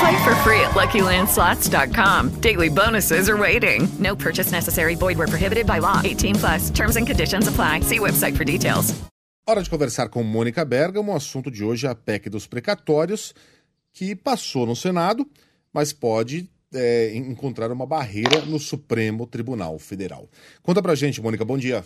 Play for free at LuckyLandSlots.com. Daily bonuses are waiting. No purchase necessary. Void where prohibited by law. 18 plus. Terms and conditions apply. See website for details. Hora de conversar com Mônica Bergamo. O assunto de hoje é a PEC dos precatórios, que passou no Senado, mas pode é, encontrar uma barreira no Supremo Tribunal Federal. Conta pra gente, Mônica. Bom dia.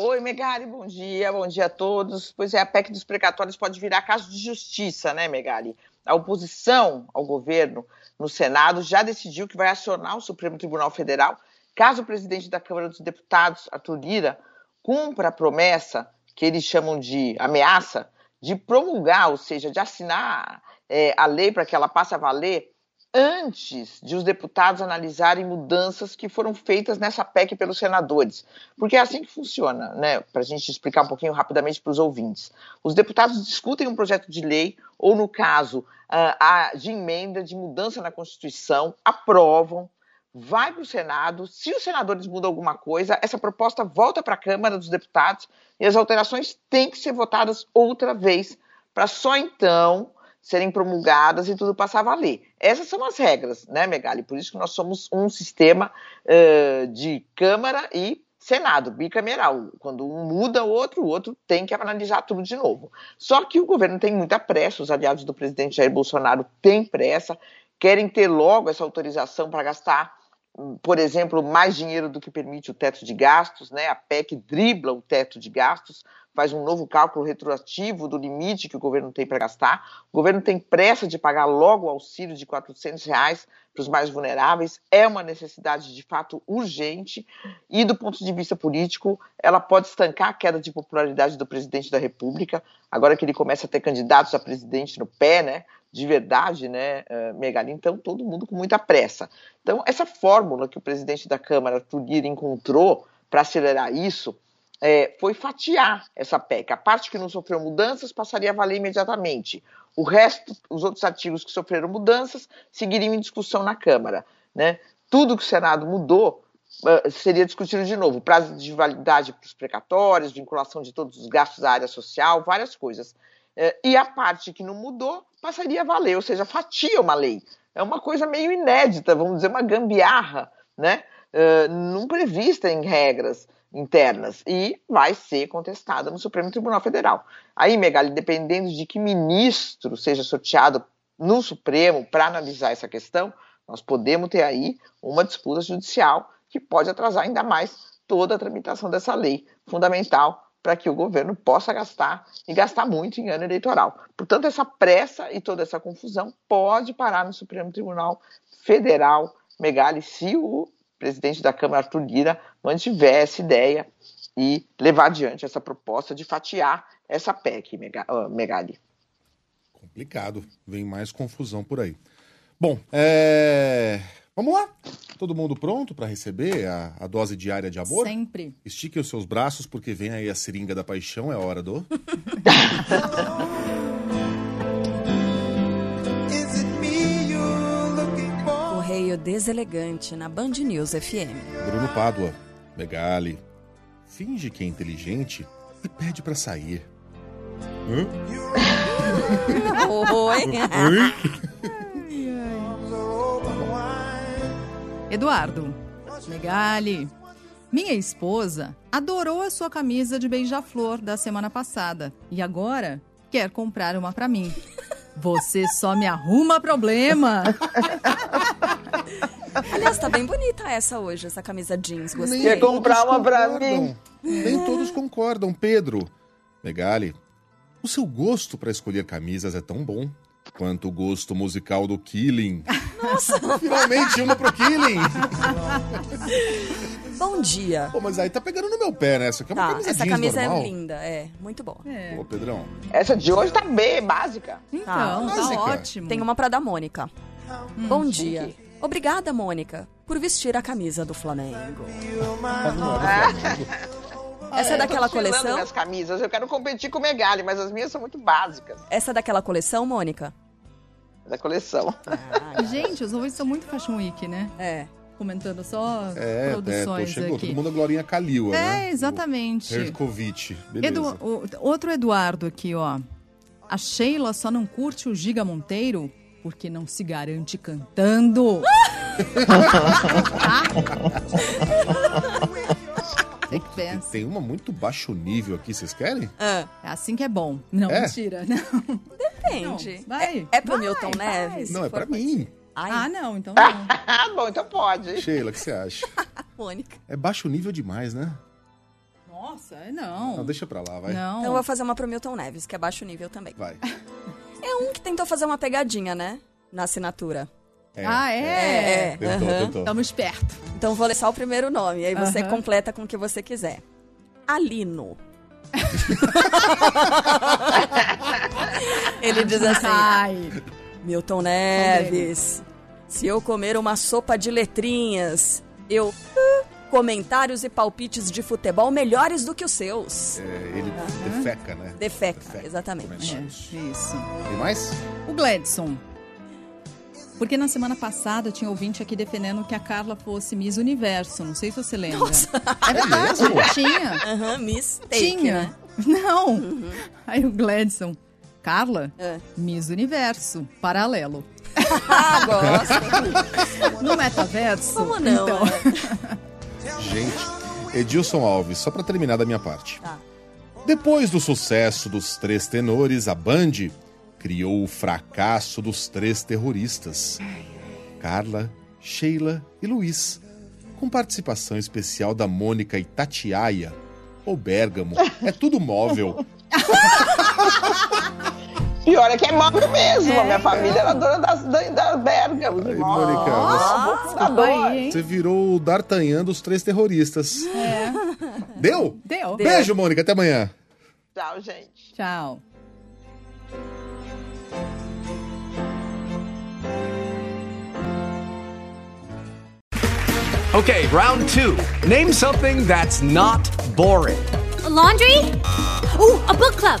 Oi, Megali, bom dia, bom dia a todos. Pois é, a PEC dos precatórios pode virar caso de justiça, né, Megali? A oposição ao governo no Senado já decidiu que vai acionar o Supremo Tribunal Federal caso o presidente da Câmara dos Deputados, Arthur Lira, cumpra a promessa que eles chamam de ameaça de promulgar, ou seja, de assinar é, a lei para que ela passe a valer antes de os deputados analisarem mudanças que foram feitas nessa PEC pelos senadores. Porque é assim que funciona, né? Para a gente explicar um pouquinho rapidamente para os ouvintes. Os deputados discutem um projeto de lei, ou no caso uh, de emenda, de mudança na Constituição, aprovam, vai para o Senado. Se os senadores mudam alguma coisa, essa proposta volta para a Câmara dos Deputados e as alterações têm que ser votadas outra vez, para só então serem promulgadas e tudo passar a valer. Essas são as regras, né, Megali? Por isso que nós somos um sistema uh, de Câmara e Senado, bicameral. Quando um muda o outro, o outro tem que analisar tudo de novo. Só que o governo tem muita pressa, os aliados do presidente Jair Bolsonaro têm pressa, querem ter logo essa autorização para gastar por exemplo, mais dinheiro do que permite o teto de gastos, né? A PEC dribla o teto de gastos, faz um novo cálculo retroativo do limite que o governo tem para gastar. O governo tem pressa de pagar logo o auxílio de 400 reais para os mais vulneráveis. É uma necessidade de fato urgente e, do ponto de vista político, ela pode estancar a queda de popularidade do presidente da República. Agora que ele começa a ter candidatos a presidente no pé, né? De verdade, né, eh, Megali? Então, todo mundo com muita pressa. Então, essa fórmula que o presidente da Câmara, Arthur encontrou para acelerar isso é, foi fatiar essa PEC. A parte que não sofreu mudanças passaria a valer imediatamente. O resto, os outros artigos que sofreram mudanças, seguiriam em discussão na Câmara. Né? Tudo que o Senado mudou uh, seria discutido de novo. Prazo de validade para os precatórios, vinculação de todos os gastos da área social, várias coisas. Uh, e a parte que não mudou passaria a valer, ou seja, fatia uma lei. É uma coisa meio inédita, vamos dizer, uma gambiarra, né? Uh, não prevista em regras internas e vai ser contestada no Supremo Tribunal Federal. Aí, Megali, dependendo de que ministro seja sorteado no Supremo para analisar essa questão, nós podemos ter aí uma disputa judicial que pode atrasar ainda mais toda a tramitação dessa lei fundamental para que o governo possa gastar e gastar muito em ano eleitoral. Portanto, essa pressa e toda essa confusão pode parar no Supremo Tribunal Federal, Megali, se o presidente da Câmara, Arthur Lira, mantiver essa ideia e levar adiante essa proposta de fatiar essa PEC, Megali. Complicado, vem mais confusão por aí. Bom, é... vamos lá. Todo mundo pronto para receber a, a, dose diária de amor? Sempre. Estique os seus braços, porque vem aí a seringa da paixão, é a hora do. Correio Deselegante na Band News FM. Bruno Pádua, Megali, finge que é inteligente e pede para sair. Oi. Eduardo, Megali, minha esposa adorou a sua camisa de beija-flor da semana passada e agora quer comprar uma pra mim. Você só me arruma problema. Aliás, tá bem bonita essa hoje, essa camisa jeans. Gostei. Quer comprar uma pra mim? Nem todos concordam, Pedro. Megali, o seu gosto para escolher camisas é tão bom quanto o gosto musical do Killing. Nossa! Finalmente uma pro Killing! Bom dia. Pô, mas aí tá pegando no meu pé, né? Essa aqui é uma Tá, camisa essa jeans camisa normal. é linda, é. Muito boa. É. Pô, Pedrão. Essa de hoje tá bem básica. Então, tá básica. ótimo. Tem uma pra da Mônica. Bom dia. chique. Obrigada, Mônica, por vestir a camisa do Flamengo. Essa é Eu tô daquela coleção? minhas camisas. Eu quero competir com o Megali, mas as minhas são muito básicas. Essa é daquela coleção, Mônica? Da coleção. Gente, os ouvintes são muito Fashion Week, né? É. Comentando só É, é, produções chegou aqui. todo mundo a Glorinha Kalila, né? É, exatamente. Herkovic. Beleza. Edu- o- outro Eduardo aqui, ó. A Sheila só não curte o Giga Monteiro porque não se garante cantando. Você que pensa. Tem uma muito baixo nível aqui, vocês querem? Ah, É assim que é bom. Não, É? mentira. Não. Depende. Não, vai. É, é pro Vai, Milton vai. Neves? Não, é pra mim. Ai, Ah, não, então não. Ah, bom, então pode. Sheila, o que você acha? Mônica. É baixo nível demais, né? Nossa, é não. Não, deixa pra lá, vai. Não. Então eu vou fazer uma pro Milton Neves, que é baixo nível também. Vai. É um que tentou fazer uma pegadinha, né? Na assinatura. É, Ah, é? É, Tentou, aham. tentou. Tamo esperto. Então vou ler só o primeiro nome, aí você Aham. completa com o que você quiser. Alino. Ele diz assim: Ai. Milton Neves, se eu comer uma sopa de letrinhas, eu. Comentários e palpites de futebol melhores do que os seus. É, ele defeca, né? Defeca, exatamente. É, isso. Tem mais? O Gladson. Porque na semana passada tinha ouvinte aqui defendendo que a Carla fosse Miss Universo. Não sei se você lembra. É verdade, tinha. Aham, Miss Take, tinha. né? Não. Aí o Gladson. Carla, É. Miss Universo, paralelo. Ah, gosto. No metaverso. Como não, Então, né? Gente, Edilson Alves, só pra terminar da minha parte. Tá. Depois do sucesso dos três tenores, a Band criou o fracasso dos três terroristas. Carla, Sheila e Luiz. Com participação especial da Mônica Itatiaia. O Bergamo. É tudo móvel. Pior é que é móvel mesmo. A minha família era dona das, da, de Aí. Mônica, Nossa, aí, hein? você virou o D'Artagnan dos três terroristas. Deu? Deu. Beijo, Mônica. Até amanhã. Tchau, gente. Tchau. Okay, round two. Name something that's not boring. laundry? Ooh, a book club.